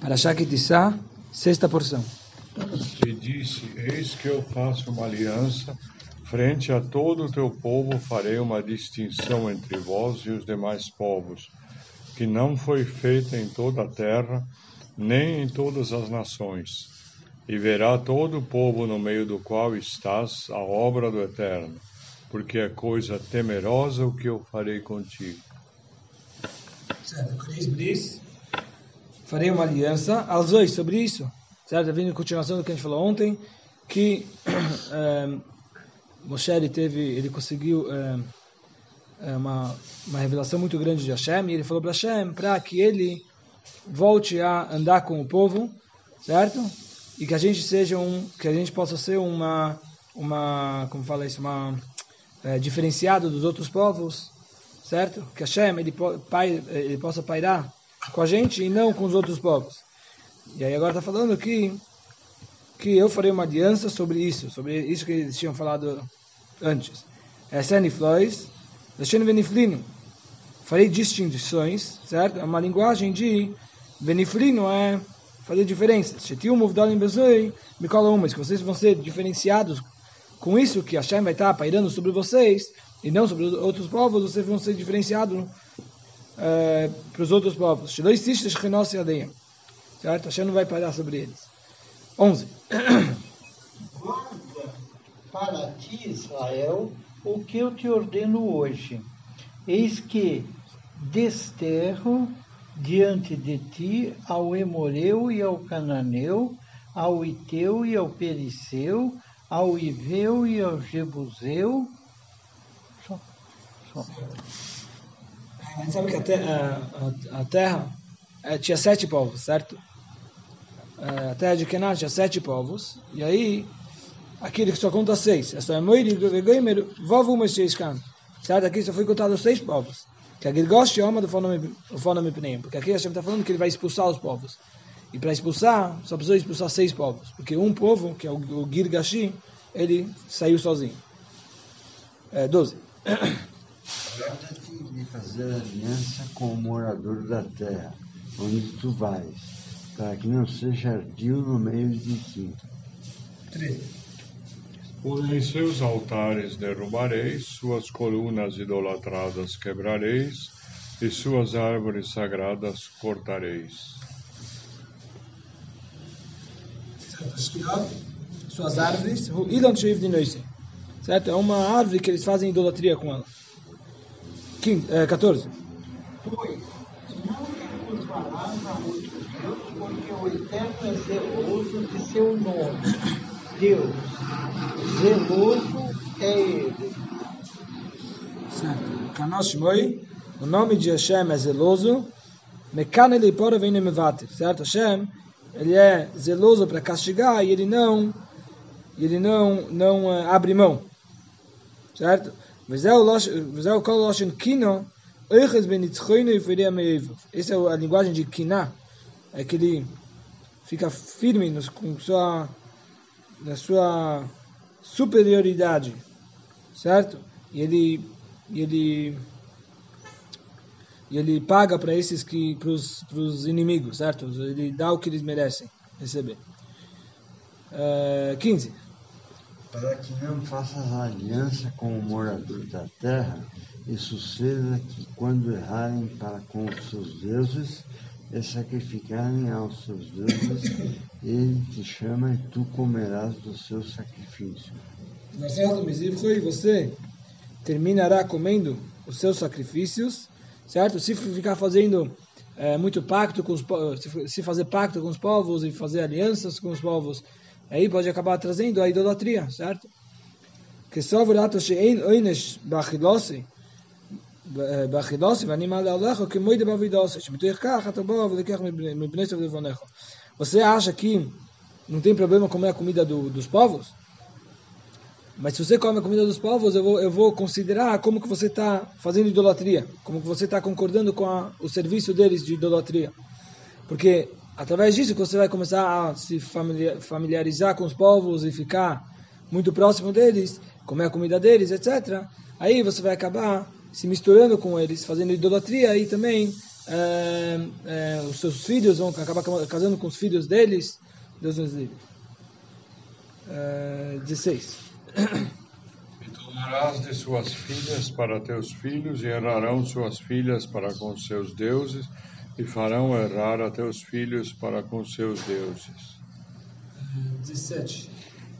Para Shakitissá, sexta porção. E disse: Eis que eu faço uma aliança, frente a todo o teu povo farei uma distinção entre vós e os demais povos, que não foi feita em toda a terra, nem em todas as nações. E verá todo o povo no meio do qual estás a obra do Eterno, porque é coisa temerosa o que eu farei contigo. Certo, farei uma aliança aos dois sobre isso. Certo? Vindo em continuação do que a gente falou ontem, que um, Moshe ele teve, ele conseguiu um, uma, uma revelação muito grande de Hashem, e ele falou para Hashem para que ele volte a andar com o povo, certo? E que a gente seja um, que a gente possa ser uma, uma, como fala isso, uma é, diferenciado dos outros povos, certo? Que Hashem ele, ele possa pairar com a gente e não com os outros povos. E aí agora está falando que que eu farei uma aliança sobre isso, sobre isso que eles tinham falado antes. É Seniflois, Lashen Veniflino. Farei distinções, certo? É uma linguagem de Veniflino, é fazer diferenças. Shetiu Muvdalim Bezoi, me cola umas, que vocês vão ser diferenciados com isso que Hashem vai estar pairando sobre vocês e não sobre outros povos, vocês vão ser diferenciados é, para os outros povos. Certo? Hashem não vai parar sobre eles. 11. Guarda para ti, Israel, o que eu te ordeno hoje. Eis que desterro diante de ti ao Emoreu e ao Cananeu, ao Iteu e ao Periceu, ao Iveu e ao Jebuseu. Só. Só. A gente sabe que a, terra, a, a terra é, tinha sete povos, certo? É, a terra de Kenan tinha sete povos, e aí aqui ele só conta seis. É só Moiri, Gaimer, Vovu, Messias, Kan. Certo? Aqui só foi contado seis povos. Que a Gilgosh ama do Fonome Pneim. Porque aqui a gente está falando que ele vai expulsar os povos. E para expulsar, só precisou expulsar seis povos. Porque um povo, que é o, o Girgashi, ele saiu sozinho. É, 12. De fazer aliança com o morador da terra, onde tu vais, para que não seja ardio no meio de ti. 13. Porém, seus altares derrubareis, suas colunas idolatradas quebrareis, e suas árvores sagradas cortareis. Suas árvores, certo? É uma árvore que eles fazem idolatria com ela. 15, é, 14. Pois não recusarás a outro Deus, porque o Eterno é zeloso de seu nome. Deus, zeloso é Ele. Certo. Kanosh o nome de Hashem é zeloso. Mekan ele pora vem mevater. Certo? Hashem, ele é zeloso para castigar e ele não ele não não uh, abre mão. Certo? Essa é a linguagem de Kiná, é que ele fica firme no, com sua, na sua superioridade, certo? E ele, ele, ele paga para esses que, para os inimigos, certo? Ele dá o que eles merecem receber. Uh, 15 para que não faças aliança com o morador da terra, e suceda que, quando errarem para com os seus deuses e sacrificarem aos seus deuses, ele te chama e tu comerás do seu sacrifício. Marcelo Mesifro, e você terminará comendo os seus sacrifícios, certo? Se ficar fazendo é, muito pacto com os se fazer pacto com os povos e fazer alianças com os povos, aí pode acabar trazendo a idolatria, certo? Que só virato shein oinesh bachilose bachilose ואני alecho que moide bavidose שמתוך כך אתה בא ולקח מבני סוף לבונך você acha que não tem problema comer a comida do, dos povos? Mas se você come a comida dos povos, eu vou, eu vou considerar como que você está fazendo idolatria, como que você está concordando com a, o serviço deles de idolatria. Porque através disso você vai começar a se familiarizar com os povos e ficar muito próximo deles, comer a comida deles, etc. Aí você vai acabar se misturando com eles, fazendo idolatria e também é, é, os seus filhos vão acabar casando com os filhos deles. Deus nos livre. É, 16. E tomarás de suas filhas para teus filhos, e errarão suas filhas para com seus deuses, e farão errar a teus filhos para com seus deuses. 17.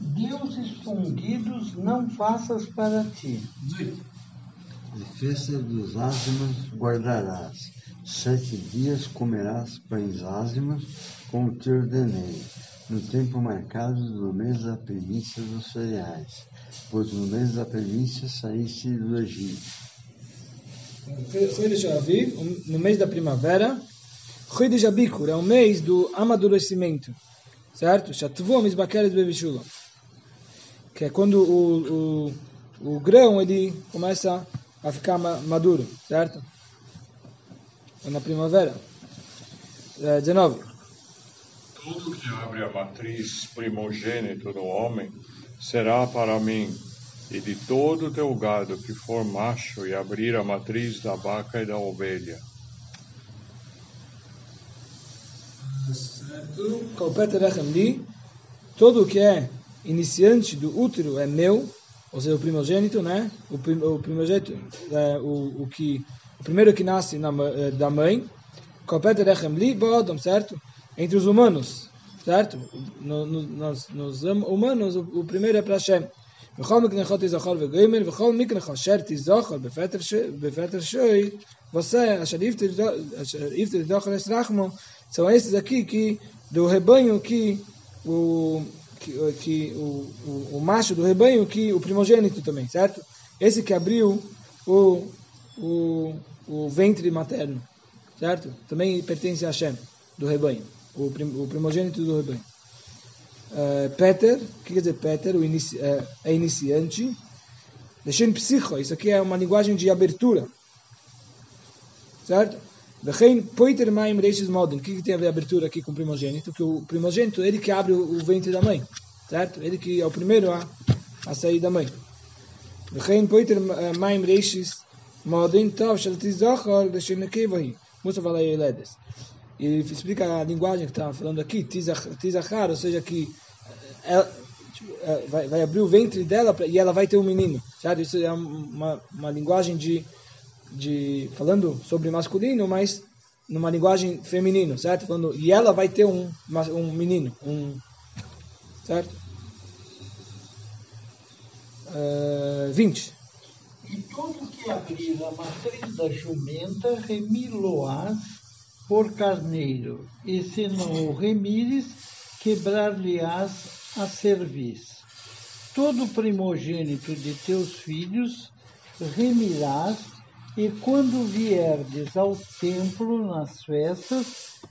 Deuses fundidos não faças para ti. 18. De festa dos ázimos guardarás. Sete dias comerás pães ázimos, como te ordenei, no tempo marcado do mês da primícia dos cereais, pois no mês da primícia saíste do Egito. Chodesh Aviv, no mês da primavera. Chodesh Abikur é o mês do amadurecimento, certo? Shatvu Mizbakeres Bevishula. Que é quando o, o, o grão ele começa a ficar ma- maduro, certo? É na primavera. É, 19. Tudo que abre a matriz primogênito do homem será para mim, e de todo o teu gado que for macho e abrir a matriz da vaca e da ovelha. Todo o que é iniciante do útero é meu, ou seja, o primogênito, né? O, prim, o primogênito, é, o, o que o primeiro que nasce na, eh, da mãe. Certo? Entre os humanos, certo? No, no, nos, nos hum- humanos, o, o primeiro é para Hashem. וכל מקנכו תזכור וגמל, וכל מקנכו אשר תזכור בפטר ש- בפטר שוי, você, אשר יפתר תזכור אסרחמו, são esses aqui que, do rebanho que, o, que, que o, o, o macho do rebanho, que o primogênito também, certo? Esse que abriu o, o, o ventre materno, certo? Também pertence a Hashem, do rebanho, o, prim, o primogênito do rebanho. Uh, Peter, o que quer dizer Peter? O inici, é, é iniciante. Deixando psico, isso aqui é uma linguagem de abertura. Certo? Vechein poiter maim reishes modem. O que, que tem a ver abertura aqui com o primogênito? Que o primogênito, ele que abre o, ventre da mãe. Certo? Ele que é o primeiro a, a sair da mãe. Vechein poiter maim reishes modem. Tov shel tizochor veshenekevahi. Musa fala aí, Ledes. E explica a linguagem que está falando aqui, tizach- tizachar, ou seja, que ela, tipo, é, vai, vai abrir o ventre dela pra- e ela vai ter um menino, certo? Isso é uma, uma linguagem de, de falando sobre masculino, mas numa linguagem feminino, certo? Falando, e ela vai ter um, um menino, um, certo? Eh, 20. E todo que abrir a matriz da jumenta, remi-lo-ás por carneiro, e se não o remires, quebrar-lhe-ás a cerviz. Todo primogênito de teus filhos remirás, e quando vierdes ao templo nas festas,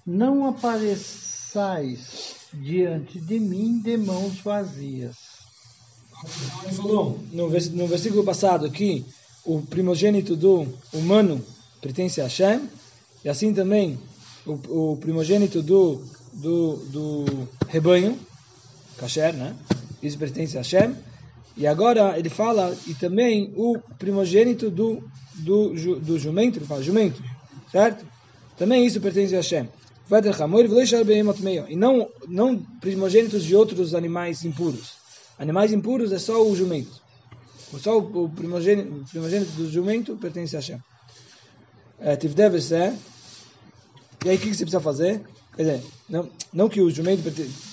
não apareçais diante de mim de mãos vazias. Falou no, vers- no versículo passado que o primogênito do humano pertence a Hashem, e assim também o, o primogênito do, do, do rebanho, kasher, né? Isso pertence a Hashem. E agora ele fala, e também o primogênito do, do, do jumento, ele fala jumento, certo? Também isso pertence a Hashem. E não, não primogênitos de outros animais impuros. Animais impuros é só o jumento. Só o, primogênito, o primogênito do jumento pertence a Hashem. É, é. E aí o que, que você precisa fazer? Quer dizer, não, não que o jumento,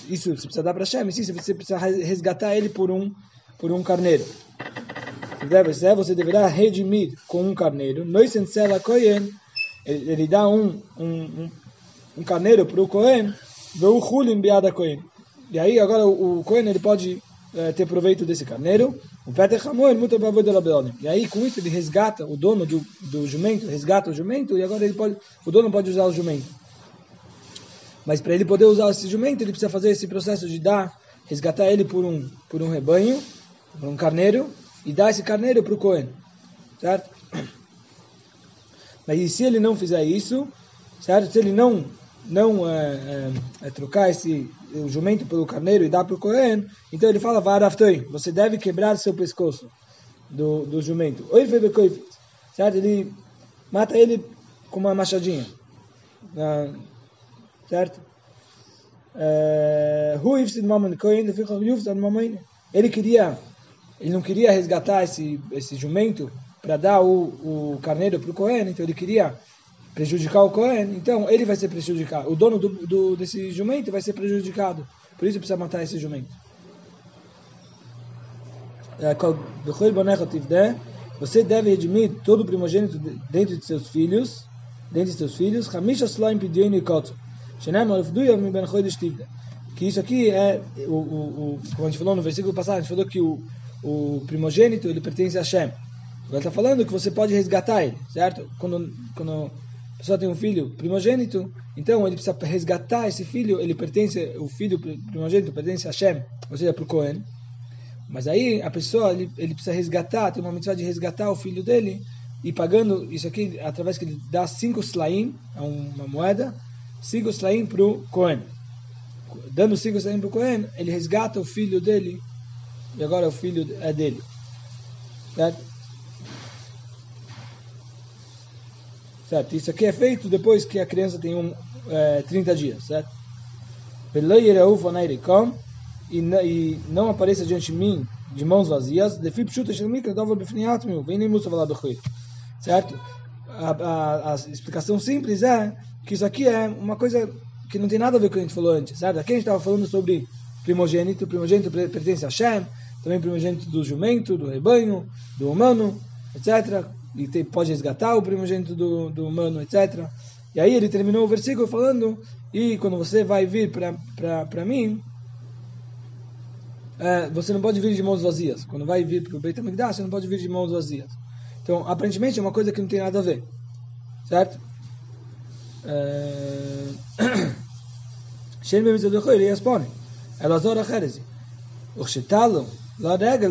isso você precisa dar para mas sim, você precisa resgatar ele por um, por um carneiro. É, você deverá redimir com um carneiro. Ele, ele dá um, um, um, um carneiro para o Cohen. E aí agora o, Cohen ele pode eh, ter proveito desse carneiro. O. E aí com isso ele resgata o dono do, do jumento, resgata o jumento e agora ele pode, o dono pode usar o jumento. Mas para ele poder usar esse jumento ele precisa fazer esse processo de dar, resgatar ele por um por um rebanho, por um carneiro e dar esse carneiro para o Cohen, certo? Mas e se ele não fizer isso, certo? Se ele não não é, é, é, trocar esse o jumento pelo carneiro e dar para o Cohen, então ele fala varaftoi, você deve quebrar seu pescoço do, do jumento. Oi, certo? Ele mata ele com uma machadinha. Certo? É, ele queria, ele não queria resgatar esse, esse jumento para dar o, o carneiro para o Cohen, então ele queria prejudicar o Cohen, então ele vai ser prejudicado. O dono do, do, desse jumento vai ser prejudicado. Por isso precisa matar esse jumento. É, você deve redimir todo o primogênito dentro de seus filhos, dentro de seus filhos, que isso aqui é, o, o, o, como a gente falou no versículo passado, a gente falou que o, o primogênito ele pertence a Hashem. Agora está falando que você pode resgatar ele, certo? Quando, quando a pessoa tem um filho primogênito, então ele precisa resgatar esse filho, ele pertence, o filho primogênito pertence a Hashem, ou seja, para o Cohen. Mas aí a pessoa, ele, ele precisa resgatar, tem uma missão de resgatar o filho dele, e pagando isso aqui, através que ele dá cinco slaim, uma moeda, cinco slaim para o Cohen. Dando cinco slaim para o Cohen, ele resgata o filho dele, e agora o filho é dele. Certo? Certo? Isso aqui é feito depois que a criança tem um, é, 30 dias, certo? E, e não apareça diante de mim de mãos vazias, certo? A, a, a explicação simples é que isso aqui é uma coisa que não tem nada a ver com o que a gente falou antes, certo? Aqui a gente estava falando sobre primogênito, primogênito pertence a Shem, também primogênito do jumento, do rebanho, do humano, etc e tem, pode resgatar o primogênito do, do humano, etc. E aí ele terminou o versículo falando, e quando você vai vir para mim, é, você não pode vir de mãos vazias. Quando vai vir para o Beit HaMikdash, você não pode vir de mãos vazias. Então, aparentemente é uma coisa que não tem nada a ver. Certo? שאין במצוות לכוי יספוני, אלא זור אחרזי. וכשתלו, לרגע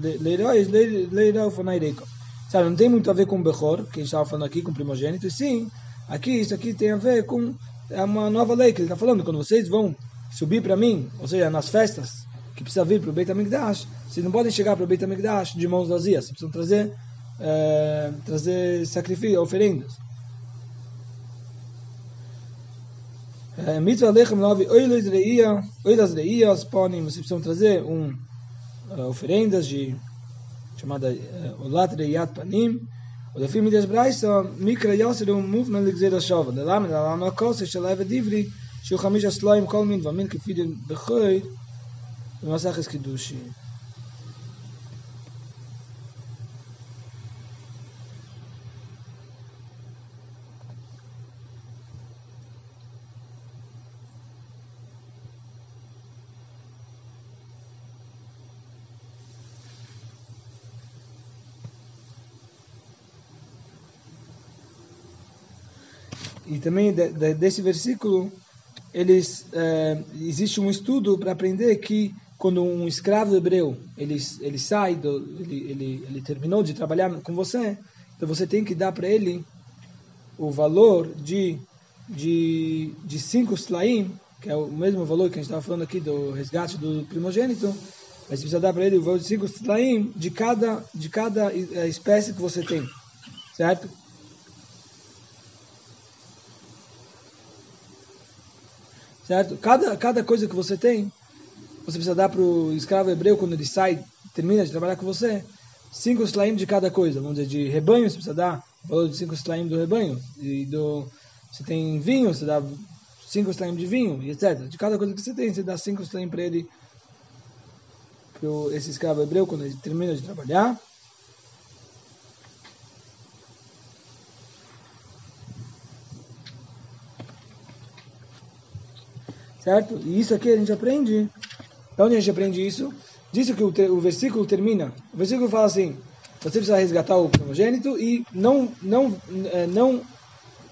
לירויז לירו פני ריקו. Sabe, não tem muito a ver com Bechor, que a gente estava falando aqui, com primogênito, e sim, aqui, isso aqui tem a ver com é uma nova lei que ele está falando, quando vocês vão subir para mim, ou seja, nas festas, que precisa vir para o Beit HaMikdash, vocês não podem chegar para o Beit HaMikdash de mãos vazias, vocês precisam trazer, é, trazer sacrifício, oferendas. Äh, mit zwei lechem lavi oile de ia oile de ia spani mus ipsom traze um äh, offering ji chamada äh, olat de yat panim und afi mit des brais so mikra yaser um movement lik zeda shav de lamen da lamen kos ich lave divri shu khamish aslaim kol min va min kfid de khoy ומסך אסקידושי. E também de, de, desse versículo, eles é, existe um estudo para aprender que quando um escravo hebreu ele ele sai do ele, ele ele terminou de trabalhar com você, então você tem que dar para ele o valor de de de cinco slaim, que é o mesmo valor que a gente estava falando aqui do resgate do primogênito, mas precisa dar para ele o valor de cinco slaim de cada de cada é, espécie que você tem, certo? Certo? Cada, cada coisa que você tem, você precisa dar para o escravo hebreu quando ele sai, termina de trabalhar com você, cinco slaim de cada coisa. Vamos dizer, de rebanho você precisa dar o valor de cinco slaim do rebanho. E do, você tem vinho, você dá cinco slaim de vinho, etc. De cada coisa que você tem, você dá cinco slaim para ele, para esse escravo hebreu quando ele termina de trabalhar. Certo? E isso aqui a gente aprende. De onde a gente aprende isso? Diz que o, o versículo termina. O versículo fala assim: você precisa resgatar o primogênito e não, não, é, não,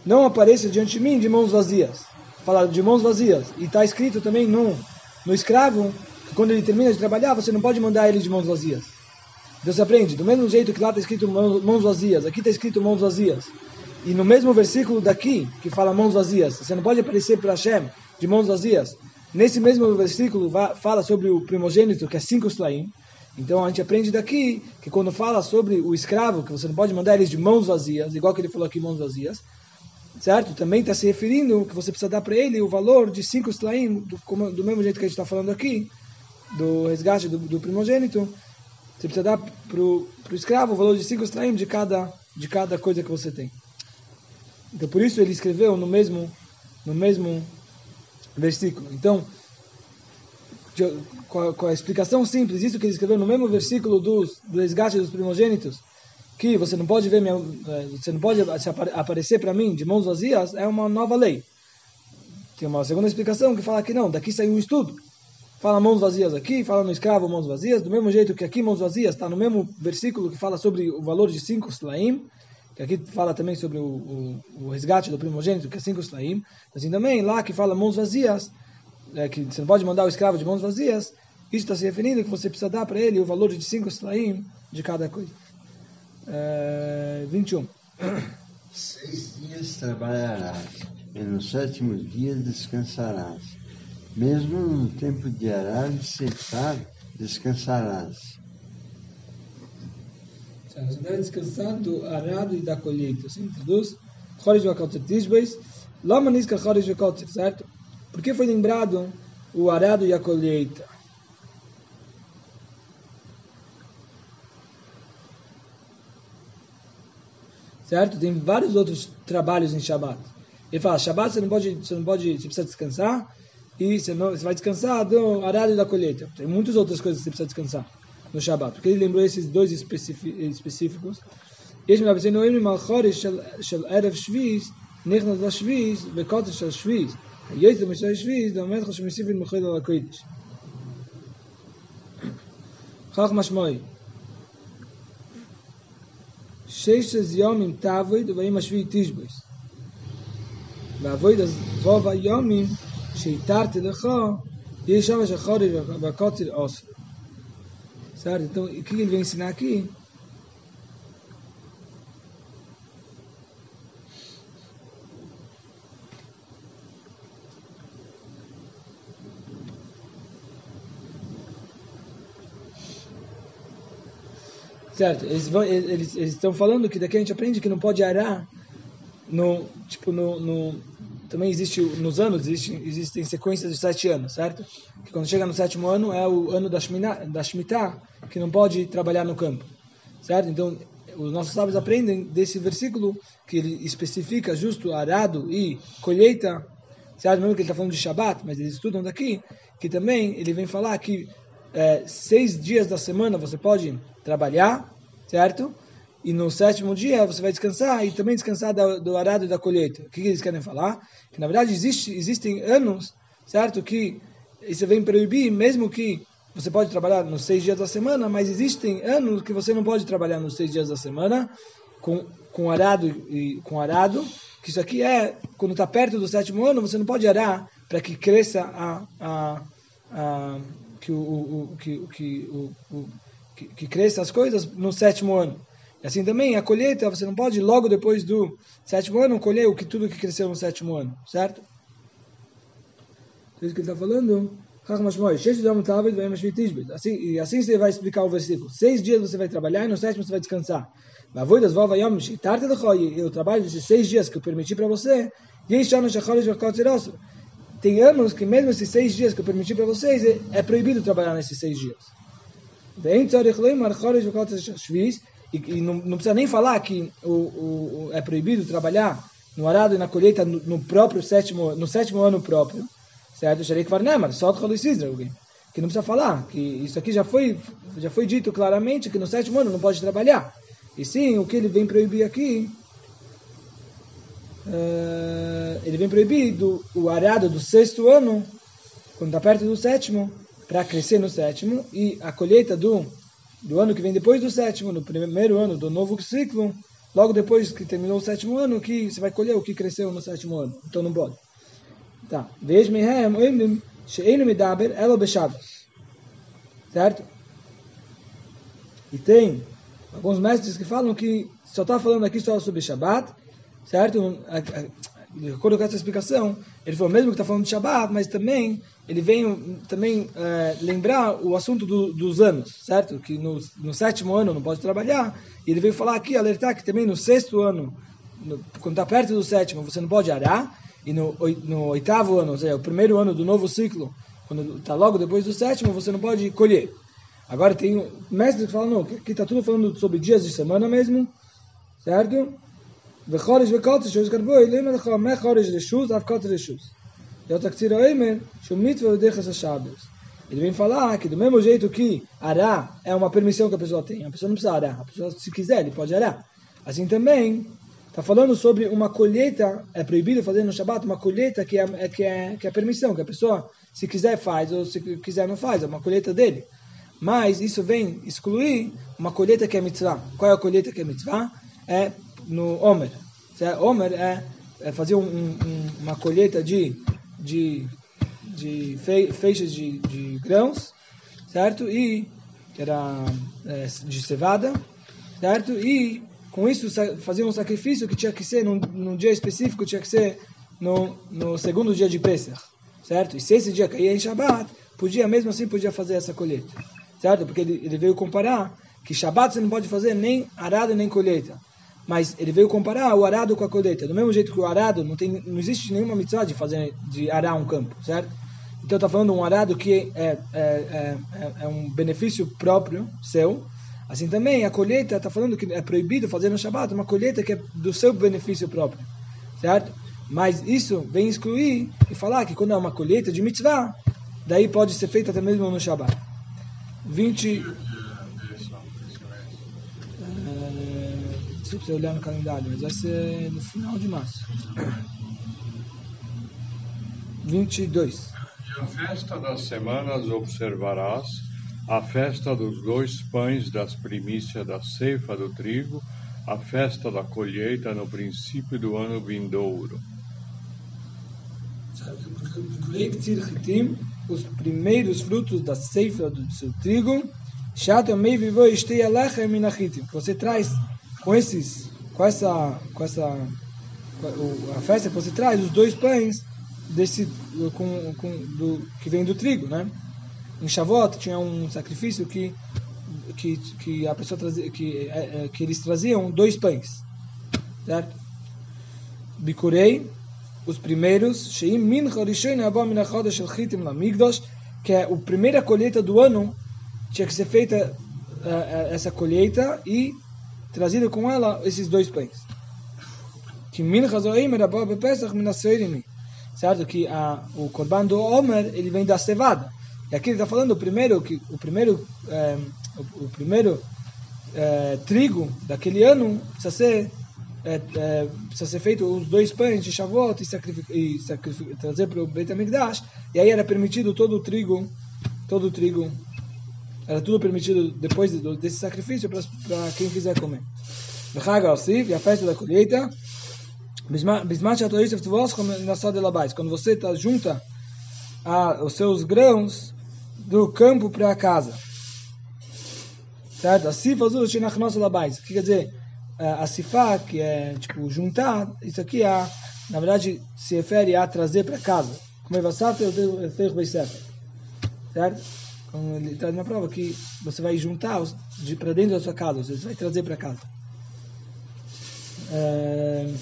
não apareça diante de mim de mãos vazias. Fala de mãos vazias. E está escrito também no, no escravo que quando ele termina de trabalhar, você não pode mandar ele de mãos vazias. Então você aprende, do mesmo jeito que lá está escrito mãos vazias, aqui está escrito mãos vazias. E no mesmo versículo daqui, que fala mãos vazias, você não pode aparecer para Hashem de mãos vazias. Nesse mesmo versículo fala sobre o primogênito, que é cinco slaim. Então a gente aprende daqui que quando fala sobre o escravo, que você não pode mandar eles de mãos vazias, igual que ele falou aqui, mãos vazias, certo? Também está se referindo que você precisa dar para ele o valor de cinco slaim, do, do mesmo jeito que a gente está falando aqui, do resgate do, do primogênito. Você precisa dar para o escravo o valor de cinco slaim de cada, de cada coisa que você tem. Então, por isso ele escreveu no mesmo, no mesmo versículo. Então, com a, explicação simples, isso que ele escreveu no mesmo versículo dos, do resgate dos primogênitos, que você não pode ver minha, eh, você não pode aparecer para mim de mãos vazias, é uma nova lei. Tem uma segunda explicação que fala que não, daqui saiu um estudo. Fala mãos vazias aqui, fala no escravo mãos vazias, do mesmo jeito que aqui mãos vazias está no mesmo versículo que fala sobre o valor de cinco slaim, que aqui fala também sobre o, o, o resgate do primogênito, que é cinco slaim. Assim também, lá que fala mãos vazias, é, que você não pode mandar o escravo de mãos vazias, isso está se referindo que você precisa dar para ele o valor de cinco slaim de cada coisa. É, 21. Seis dias trabalharás, e no sétimo dia descansarás. Mesmo no tempo de arar e secar, descansarás. Você deve descansar do arado e da colheita. Assim traduz. Choresh v'akotzir tishbeis. Lama niska choresh v'akotzir, certo? Por que foi lembrado o arado e a colheita? Certo? Tem vários outros trabalhos em Shabbat. Ele fala, Shabbat você não pode, você não pode, você precisa descansar e você, não, você vai descansar do arado e da colheita. Tem muitas outras coisas que você precisa descansar no Shabbat. Porque ele lembrou esses dois específicos. יש מלבסנו מהחודש של, של ערב שביס, נכנס לשביס, בקודש של שביס. היצר משל שביס, דאמר לך שמסיבין מחיל על הקודש. כך משמעי. שש יומים תעבוד, ואם השביעי תשבוס. ועבוד אז רוב היומים שהתרתי לך, יש שם שחודש והקוצר עושה. Certo? Então, o que ele vai ensinar aqui? Certo, eles, vão, eles, eles estão falando que daqui a gente aprende que não pode arar no, tipo, no, no também existe, nos anos, existe, existem sequências de sete anos, certo? Que quando chega no sétimo ano é o ano da Shemitah, da Shemitah que não pode trabalhar no campo, certo? Então, os nossos sábios aprendem desse versículo que ele especifica justo arado e colheita, certo? Mesmo que ele está falando de Shabat, mas eles estudam daqui, que também ele vem falar que é, seis dias da semana você pode trabalhar, certo? E no sétimo dia você vai descansar e também descansar do, do arado e da colheita. O que, que eles querem falar? Que na verdade existe, existem anos, certo? Que isso vem proibir, mesmo que você pode trabalhar nos seis dias da semana, mas existem anos que você não pode trabalhar nos seis dias da semana com, com arado e com arado. Que isso aqui é quando está perto do sétimo ano, você não pode arar para que cresça a, a, a que o, o, que, que, o, o que, que cresça as coisas no sétimo ano. E assim também, a colheita, você não pode logo depois do sétimo ano colher o que tudo que cresceu no sétimo ano, certo? É isso que ele está falando. Assim, assim você vai explicar o versículo. Seis dias você vai trabalhar e no sétimo você vai descansar. Eu trabalho desses seis dias que eu permiti para você. Tem anos que mesmo esses seis dias que eu permiti para vocês, é proibido trabalhar nesses seis dias. E, e não, não, precisa nem falar que o, o, é proibido trabalhar no arado e na colheita no, no próprio sétimo, no sétimo ano próprio, certo? Sharek Varnemar, só alguém que não precisa falar, que isso aqui já foi, já foi dito claramente que no sétimo ano não pode trabalhar. E sim, o que ele vem proibir aqui, uh, ele vem proibir do, o arado do sexto ano, quando está perto do sétimo, para crescer no sétimo, e a colheita do do ano que vem depois do sétimo, no primeiro ano do novo ciclo, logo depois que terminou o sétimo ano, que você vai colher o que cresceu no sétimo ano. Então não pode. Tá. Veja mehem she'enu medaber elo beshabbos. Certo? E tem alguns mestres que falam que só está falando aqui só sobre Shabbat, certo? de acordo com essa explicação, ele falou mesmo que está falando de Shabbat, mas também ele vem também é, lembrar o assunto do, dos anos, certo? Que no, no, sétimo ano não pode trabalhar. E ele veio falar aqui, alertar que também no sexto ano no, quando está perto do sétimo, você não pode arar, e no, no oitavo ano, ou seja, o primeiro ano do novo ciclo, quando está logo depois do sétimo, você não pode colher. Agora tem mestres que falam, não, que está tudo falando sobre dias de semana mesmo, certo? וחודש וקודש שהוא זכר בו, אלימה לך מחודש רשוז, אף קודש רשוז. E outra que Eimer, שהוא מצווה ודרך השבס. Ele vem falar que do mesmo jeito que arar é uma permissão que a pessoa tem, a pessoa não precisa arar, a pessoa se quiser, ele pode arar. Assim também, está falando sobre uma colheita, é proibido fazer no Shabat uma colheita que é, que, é, que é permissão, que a pessoa, se quiser faz, ou se quiser não faz, é uma colheita dele. Mas isso vem excluir uma colheita que é mitzvah. Qual é a colheita que é mitzvah? É no Omer. Omer é, é fazer um, um, uma colheita de, de, de feixes de, de grãos, certo? E que era é, de cevada, certo? E com isso fazer um sacrifício que tinha que ser num, num dia específico, tinha que ser no, no segundo dia de Pesach, certo? E se esse dia caía em Shabbat, podia mesmo assim podia fazer essa colheita certo? Porque ele, ele veio comparar que Shabat você não pode fazer nem arado nem colheita. Mas ele veio comparar o arado com a colheita. Do mesmo jeito que o arado não, tem, não existe nenhuma mitzvah de fazer de arar um campo, certo? Então está falando um arado que é, é, é, é, um benefício próprio seu. Assim também a colheita está falando que é proibido fazer no Shabat uma colheita que é do seu benefício próprio, certo? Mas isso vem excluir e falar que quando é uma colheita de mitzvah, daí pode ser feita até mesmo no Shabat. 20. É, se você olhar no calendário, mas vai ser no final de março. 22. E a festa das semanas observarás a festa dos dois pães das primícias da ceifa do trigo, a festa da colheita no princípio do ano vindouro. Os primeiros frutos da ceifa do seu trigo, você traz com esses, com essa, com essa, a festa que você traz os dois pães desse, com, com, do, que vem do trigo, né? Em Shavuot tinha um sacrifício que que, que a pessoa trazia, que, é, é, que eles traziam dois pães, certo? Bicurei os primeiros, Sheim Min Chorishoin Abba Min HaChodesh El Chitim Lamigdosh, que é a primeira colheita do ano, tinha que ser feita uh, essa colheita e trazida com ela esses dois pães. Que Min Chazoim Abba Bepesach Min HaSeirim, certo? Que a, o Korban do Omer, ele vem da cevada. E aqui ele está falando o primeiro, que, o primeiro, é, o, o, primeiro é, trigo daquele ano precisa ser é, precisa ser feito os dois pães de Shavuot e, e trazer para o Beit HaMikdash, e aí era permitido todo o trigo, todo o trigo, era tudo permitido depois de, desse sacrifício para quem quiser comer. E a festa da colheita, quando você tá, junta a, os seus grãos do campo para a casa. Certo? Assim faz o que quer dizer? a sifá, que é tipo juntar, isso aqui é, na verdade se refere a trazer para casa. Como é vassata, eu tenho certo? Como ele traz na prova que você vai juntar para dentro da sua casa, você vai trazer para casa. É...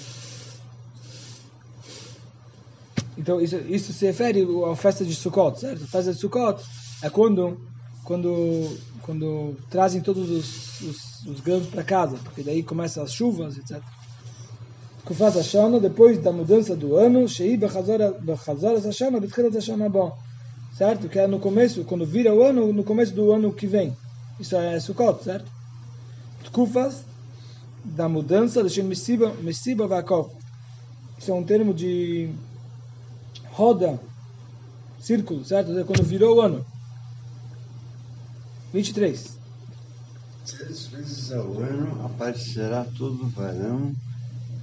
Então isso, isso se refere à festa de Sukkot, certo? A festa de Sukkot é quando quando quando trazem todos os, os, os grãos para casa, porque daí começam as chuvas, etc. Kufas Hashanah, depois da mudança do ano, Shei Bechazor Hashanah, Betchilat Hashanah bom. Certo? Que é no começo, quando vira o ano, no começo do ano que vem. Isso é Sukkot, certo? Kufas, da mudança, de Messiba, Messiba Vakov. Isso é um termo de roda, círculo, certo? Quando virou o ano. 23. Três vezes ao ano aparecerá todo varão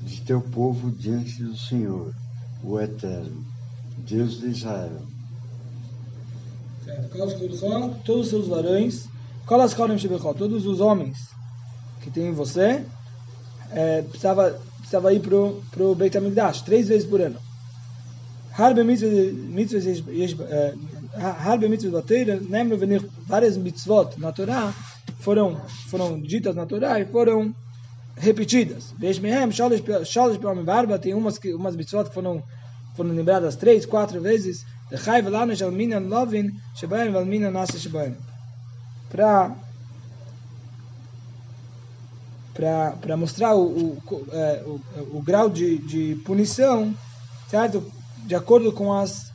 de teu povo diante do Senhor, o Eterno, Deus de Israel. Todos os seus varões, todos os homens que tem em você, é, precisava, precisava ir para o Beit HaMikdash, três vezes por ano. Harbe mitzvahs Harbe mitzvot da Torá, lembra várias mitzvot na Torá foram foram ditas na Torá e foram repetidas. Veshmehem, Sholish Peom Barba, tem umas, que, umas mitzvot que foram, foram lembradas três, quatro vezes. Lechai velano shel minan lovin, shebaim vel minan nasa shebaim. Para para mostrar o, o, é, o, o, grau de, de punição, certo? De acordo com as,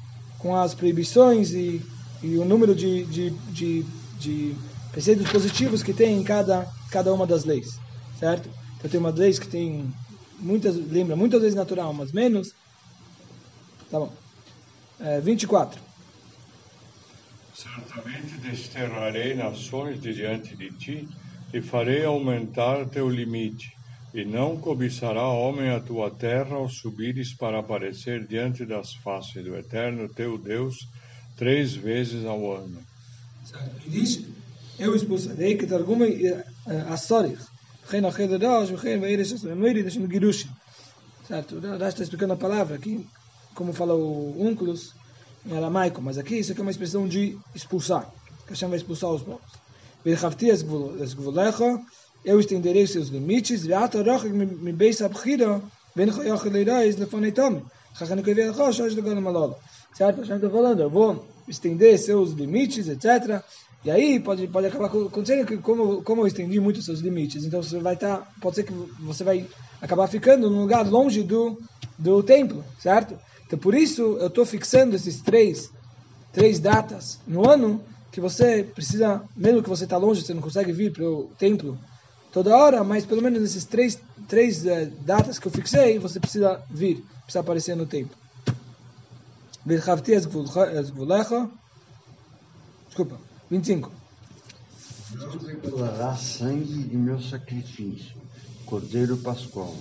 com as proibições e, e o número de, de, de, de preceitos positivos que tem em cada, cada uma das leis, certo? Então tem uma lei que tem muitas, lembra muitas vezes natural, mas menos. Tá bom. É, 24. Certamente desterrarei nações de diante de ti e farei aumentar teu limite. E não cobiçará homem a tua terra ao subires para aparecer diante das faces do Eterno teu Deus três vezes ao ano. E diz, eu expulsarei que targuma Assorich, Reino Rosh, Reino Veirish, Reino Deixando Girushim. Certo? Já está explicando a palavra aqui, como fala o Unculus em aramaico, mas aqui isso aqui é uma expressão de expulsar. Hashem vai expulsar os povos eu estenderei seus limites. Certo? Gente está falando, eu vou estender seus limites, etc. E aí pode, pode acabar acontecendo que como, como eu estendi muito seus limites, então você vai estar, tá, pode ser que você vai acabar ficando num lugar longe do, do templo, certo? Então por isso eu estou fixando esses três, três datas no ano que você precisa, mesmo que você está longe, você não consegue vir para o templo toda hora, mas pelo menos nesses três, três uh, datas que eu fixei, você precisa vir, precisa aparecer no templo. Desculpa, 25. Não declarará sangue de meu sacrifício, cordeiro pascual,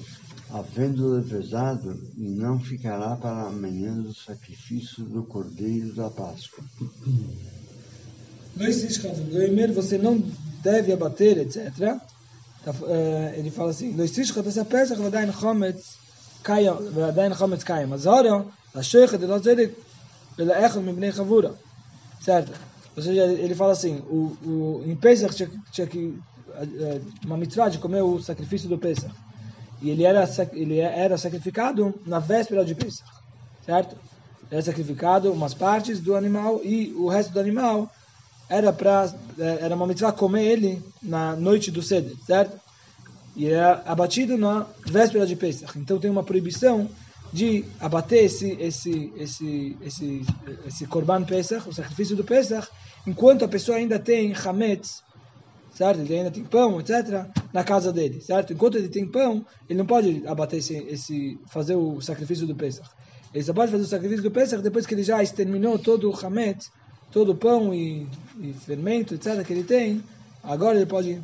havendo levesado, e não ficará para amanhã do sacrifício do cordeiro da Páscoa. você não deve abater, etc. Tá, eh, ele fala assim, lo istrish chata se pesach vadain chometz kaya, vadain chometz kaya, mas ora, la sheikha de lo zedek, pela echa bnei chavura. Certo? Ou seja, ele fala assim, o, o, em Pesach tinha, tinha que, eh, uma mitzvah de comer o sacrifício do Pesach. E ele era, ele era sacrificado na véspera de Pesach. Certo? Era sacrificado umas partes do animal e o resto do animal era para é, era uma mitzvah comer ele na noite do Seder, certo? E era abatido na véspera de Pesach. Então tem uma proibição de abater esse esse esse esse esse korban Pesach, o sacrifício do Pesach, enquanto a pessoa ainda tem hametz, certo? Ele ainda tem pão, etc, na casa dele, certo? Enquanto ele tem pão, ele não pode abater esse esse fazer o sacrifício do Pesach. Ele só pode fazer o sacrifício do Pesach depois que ele já exterminou todo o hametz todo o pão e, e, fermento, etc., que ele tem, agora ele pode,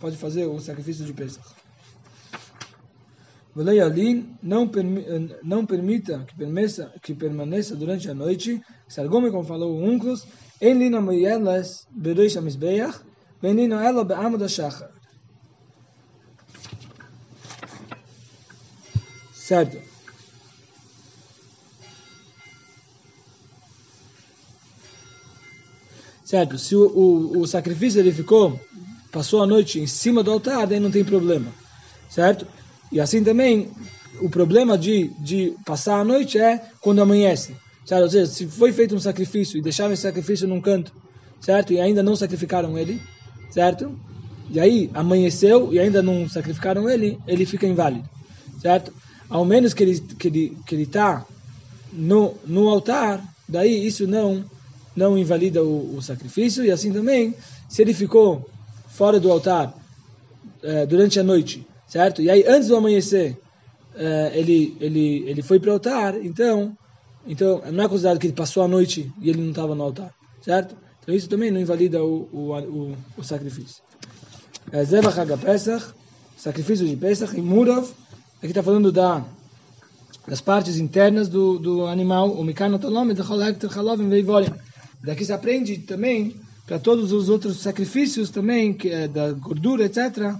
pode fazer o sacrifício de Pesach. Não, permi, não permita que permaneça, que permaneça durante a noite, Sargome, como falou o Unclus, em lina moyelas bedoish amizbeach, ben lina ela be'amud ha'shachar. Certo. Certo? Se o, o, o, sacrifício ele ficou, passou a noite em cima do altar, daí não tem problema. Certo? E assim também, o problema de, de passar a noite é quando amanhece. Certo? Ou seja, se foi feito um sacrifício e deixaram esse sacrifício num canto, certo? E ainda não sacrificaram ele, certo? E aí amanheceu e ainda não sacrificaram ele, ele fica inválido, certo? Ao menos que ele que ele que ele está no no altar, daí isso não não invalida o, o, sacrifício, e assim também, se ele ficou fora do altar é, durante a noite, certo? E aí, antes do amanhecer, é, ele, ele, ele foi para o altar, então, então não é considerado que ele passou a noite e ele não estava no altar, certo? Então isso também não invalida o, o, o, o sacrifício. É, Zevach Pesach, sacrifício de Pesach, e Murav, aqui está falando da das partes internas do, do animal, o Mikano Tolom, de Cholek, Chalovim, Veivolim. Daqui se aprende também para todos os outros sacrifícios também, que é da gordura, etc.,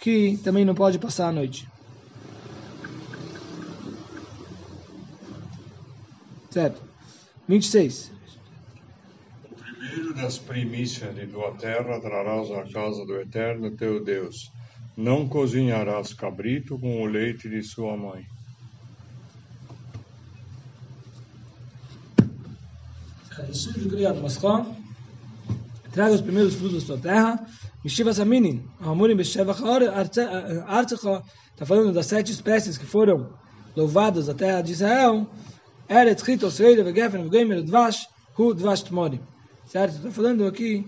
que também não pode passar a noite. Certo? 26. O primeiro das primícias de tua terra trarás à casa do Eterno teu Deus. Não cozinharás cabrito com o leite de sua mãe. Traga os primeiros frutos da sua terra. Mishiva Saminin, Amurim Beshevach Artzecha, está falando das sete espécies que foram louvadas da terra de Israel. Eretz, Chito, Seire, Vegefen, Vegemer, Dvash, Hu, Dvash, Tmorim. Certo? Está falando aqui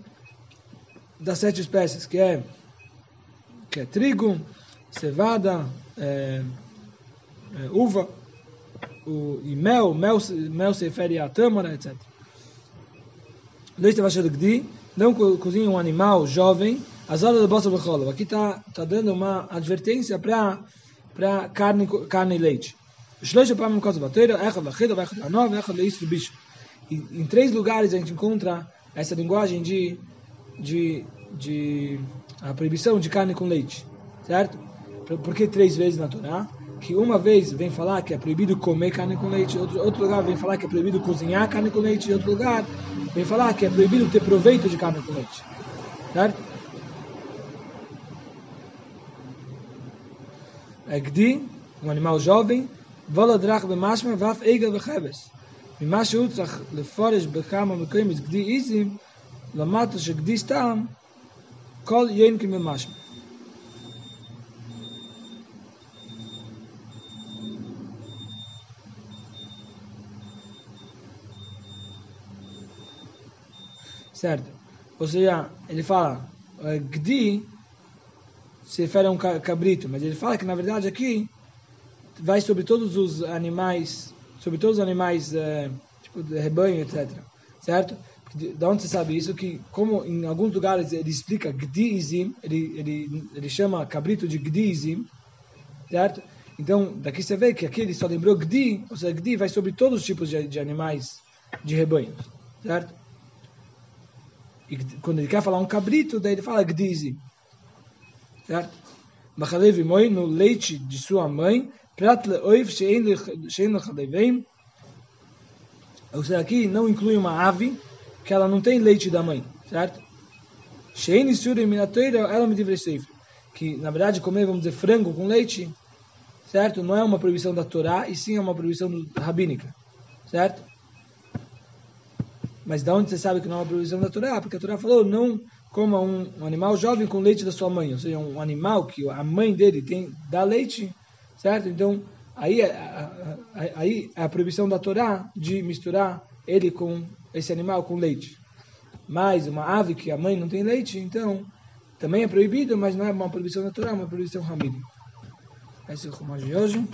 das sete espécies, que é, que é trigo, cevada, é, é, uva, o, e mel, mel, mel se refere a tâmara, etc. Não cozinha um animal jovem, horas da bossa becholov. Aqui está tá dando uma advertência para para carne, carne e leite. Em três lugares a gente encontra essa linguagem de, de, de a proibição de carne com leite, certo? Por que três vezes na Torá? Que uma vez vem falar que é proibido comer carne com leite, outro, outro lugar vem falar que é proibido cozinhar carne com leite, e outro lugar vem falar que é proibido ter proveito de carne com leite, certo? É Gdi, um animal jovem, Voladrach b'mashma vaf egel b'cheves. ממה שהוא צריך לפורש בכמה מקרים את גדי איזים, למטה שגדי סתם, כל ינקים במשמע. Certo? Ou seja, ele fala, Gdi se refere a um cabrito, mas ele fala que na verdade aqui vai sobre todos os animais sobre todos os animais, é, tipo de rebanho, etc. Certo? Da onde você sabe isso? Que como em alguns lugares ele explica gdiizim, ele, ele, ele chama cabrito de gdiizim, certo? Então, daqui você vê que aqui ele só lembrou gdi, ou seja, gdi vai sobre todos os tipos de, de animais de rebanho, certo? E quando ele quer falar um cabrito, daí ele fala gdiizim, certo? Machalev moi no leite de sua mãe, Prat leoiv shein lechadevim. Ou seja, aqui não inclui uma ave que ela não tem leite da mãe, certo? Shein isuri minatoira ela me seif. Que, na verdade, comer, vamos dizer, frango com leite, certo? Não é uma proibição da Torá, e sim é uma proibição rabínica, certo? Mas da onde você sabe que não é uma proibição da Torá? Porque a Torá falou, não coma um, um animal jovem com leite da sua mãe, ou seja, um animal que a mãe dele tem dá leite, certo? Então, aí, é, aí é a proibição da Torá de misturar ele com esse animal com leite. Mas uma ave que a mãe não tem leite, então também é proibido, mas não é uma proibição Torá, é uma proibição ramídica. Esse é o de hoje.